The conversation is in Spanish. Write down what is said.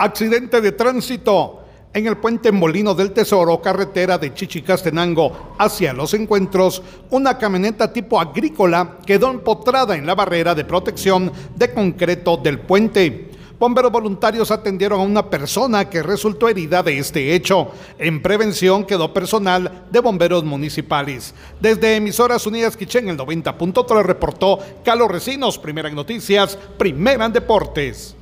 Accidente de tránsito en el puente Molino del Tesoro, carretera de Chichicastenango hacia los encuentros, una camioneta tipo agrícola quedó empotrada en la barrera de protección de concreto del puente. Bomberos voluntarios atendieron a una persona que resultó herida de este hecho. En prevención quedó personal de bomberos municipales. Desde Emisoras Unidas Quichén, el 90.3 reportó Carlos Recinos, primera en noticias, primera en deportes.